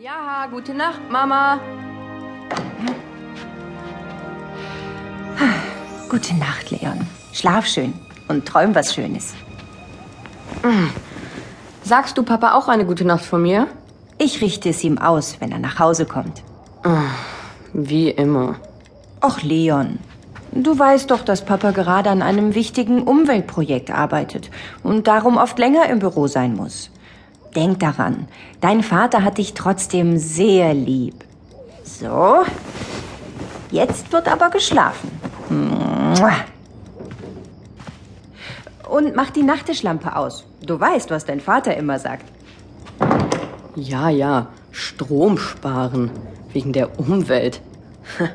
Ja, gute Nacht, Mama. Gute Nacht, Leon. Schlaf schön und träum was Schönes. Sagst du Papa auch eine gute Nacht von mir? Ich richte es ihm aus, wenn er nach Hause kommt. Wie immer. Och, Leon. Du weißt doch, dass Papa gerade an einem wichtigen Umweltprojekt arbeitet und darum oft länger im Büro sein muss. Denk daran, dein Vater hat dich trotzdem sehr lieb. So, jetzt wird aber geschlafen. Und mach die Nachttischlampe aus. Du weißt, was dein Vater immer sagt. Ja, ja, Strom sparen. Wegen der Umwelt.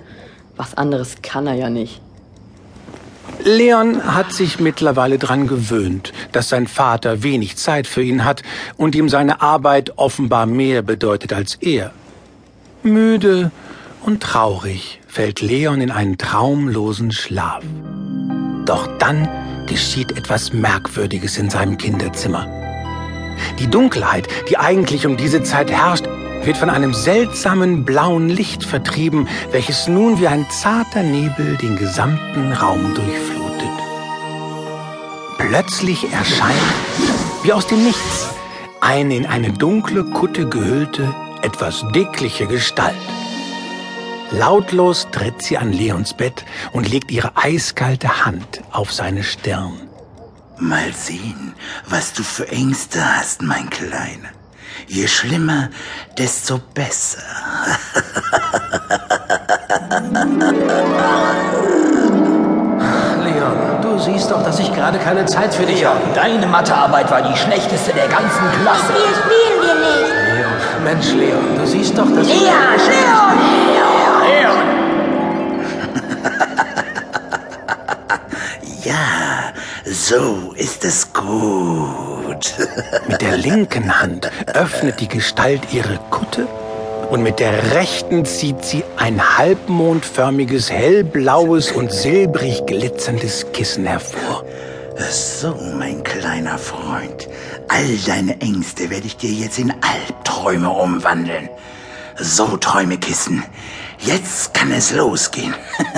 Was anderes kann er ja nicht. Leon hat sich mittlerweile dran gewöhnt, dass sein Vater wenig Zeit für ihn hat und ihm seine Arbeit offenbar mehr bedeutet als er. Müde und traurig fällt Leon in einen traumlosen Schlaf. Doch dann geschieht etwas Merkwürdiges in seinem Kinderzimmer. Die Dunkelheit, die eigentlich um diese Zeit herrscht, wird von einem seltsamen blauen Licht vertrieben, welches nun wie ein zarter Nebel den gesamten Raum durchflutet. Plötzlich erscheint, wie aus dem Nichts, eine in eine dunkle Kutte gehüllte, etwas dickliche Gestalt. Lautlos tritt sie an Leons Bett und legt ihre eiskalte Hand auf seine Stirn. Mal sehen, was du für Ängste hast, mein Kleiner. Je schlimmer, desto besser. Leon, siehst doch, dass ich gerade keine Zeit für dich habe. Deine Mathearbeit war die schlechteste der ganzen Klasse. Hier spielen wir nicht. Leon, Mensch, Leon, du siehst doch, dass ich... Leon, Leon! Ja, so ist es gut. Mit der linken Hand öffnet die Gestalt ihre Kutte und mit der rechten zieht sie ein halbmondförmiges, hellblaues und silbrig glitzerndes Kissen hervor. So, mein kleiner Freund. All deine Ängste werde ich dir jetzt in Albträume umwandeln. So, Träumekissen. Jetzt kann es losgehen.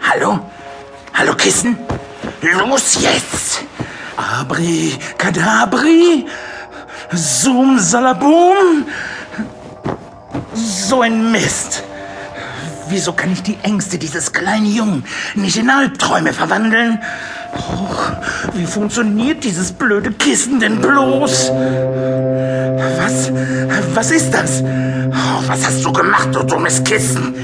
Hallo? Hallo, Kissen? Los jetzt! Abri, Kadabri, Zoom, Salabum. So ein Mist. Wieso kann ich die Ängste dieses kleinen Jungen nicht in Albträume verwandeln? Och, wie funktioniert dieses blöde Kissen denn bloß? Was? Was ist das? Oh, was hast du gemacht, du dummes Kissen?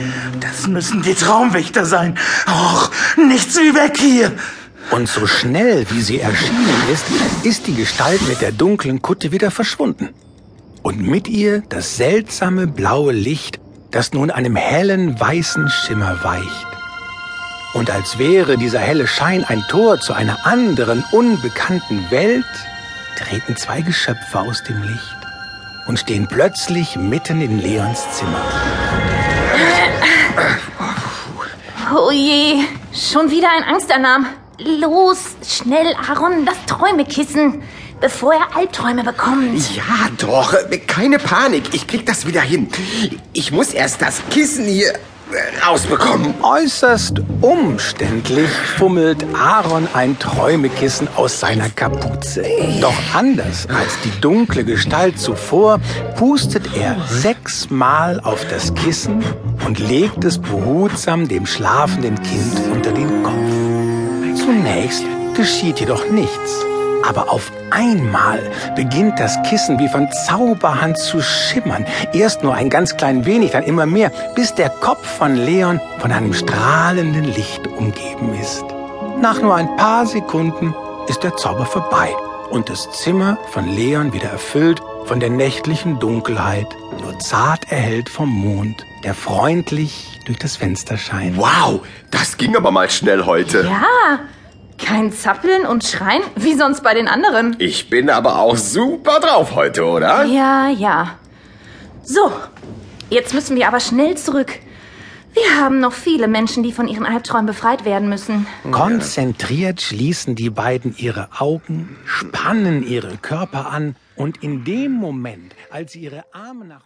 Das müssen die Traumwächter sein. Och, nichts wie weg hier. Und so schnell, wie sie erschienen ist, ist die Gestalt mit der dunklen Kutte wieder verschwunden. Und mit ihr das seltsame blaue Licht, das nun einem hellen weißen Schimmer weicht. Und als wäre dieser helle Schein ein Tor zu einer anderen, unbekannten Welt, treten zwei Geschöpfe aus dem Licht und stehen plötzlich mitten in Leons Zimmer. Oh je, schon wieder ein Angstalarm. Los, schnell, Aaron, das Träumekissen, bevor er Albträume bekommt. Ja, doch. Keine Panik. Ich krieg das wieder hin. Ich muss erst das Kissen hier äh, rausbekommen. Äußerst umständlich fummelt Aaron ein Träumekissen aus seiner Kapuze. Doch anders als die dunkle Gestalt zuvor, pustet er sechsmal auf das Kissen und legt es behutsam dem schlafenden Kind unter den Kopf. Zunächst geschieht jedoch nichts. Aber auf einmal beginnt das Kissen wie von Zauberhand zu schimmern. Erst nur ein ganz klein wenig, dann immer mehr, bis der Kopf von Leon von einem strahlenden Licht umgeben ist. Nach nur ein paar Sekunden ist der Zauber vorbei und das Zimmer von Leon wieder erfüllt von der nächtlichen Dunkelheit, nur zart erhellt vom Mond, der freundlich durch das Fenster scheint. Wow, das ging aber mal schnell heute. Ja, kein Zappeln und Schreien wie sonst bei den anderen. Ich bin aber auch super drauf heute, oder? Ja, ja. So, jetzt müssen wir aber schnell zurück. Wir haben noch viele Menschen, die von ihren Albträumen befreit werden müssen. Konzentriert schließen die beiden ihre Augen, spannen ihre Körper an und in dem Moment, als sie ihre Arme nach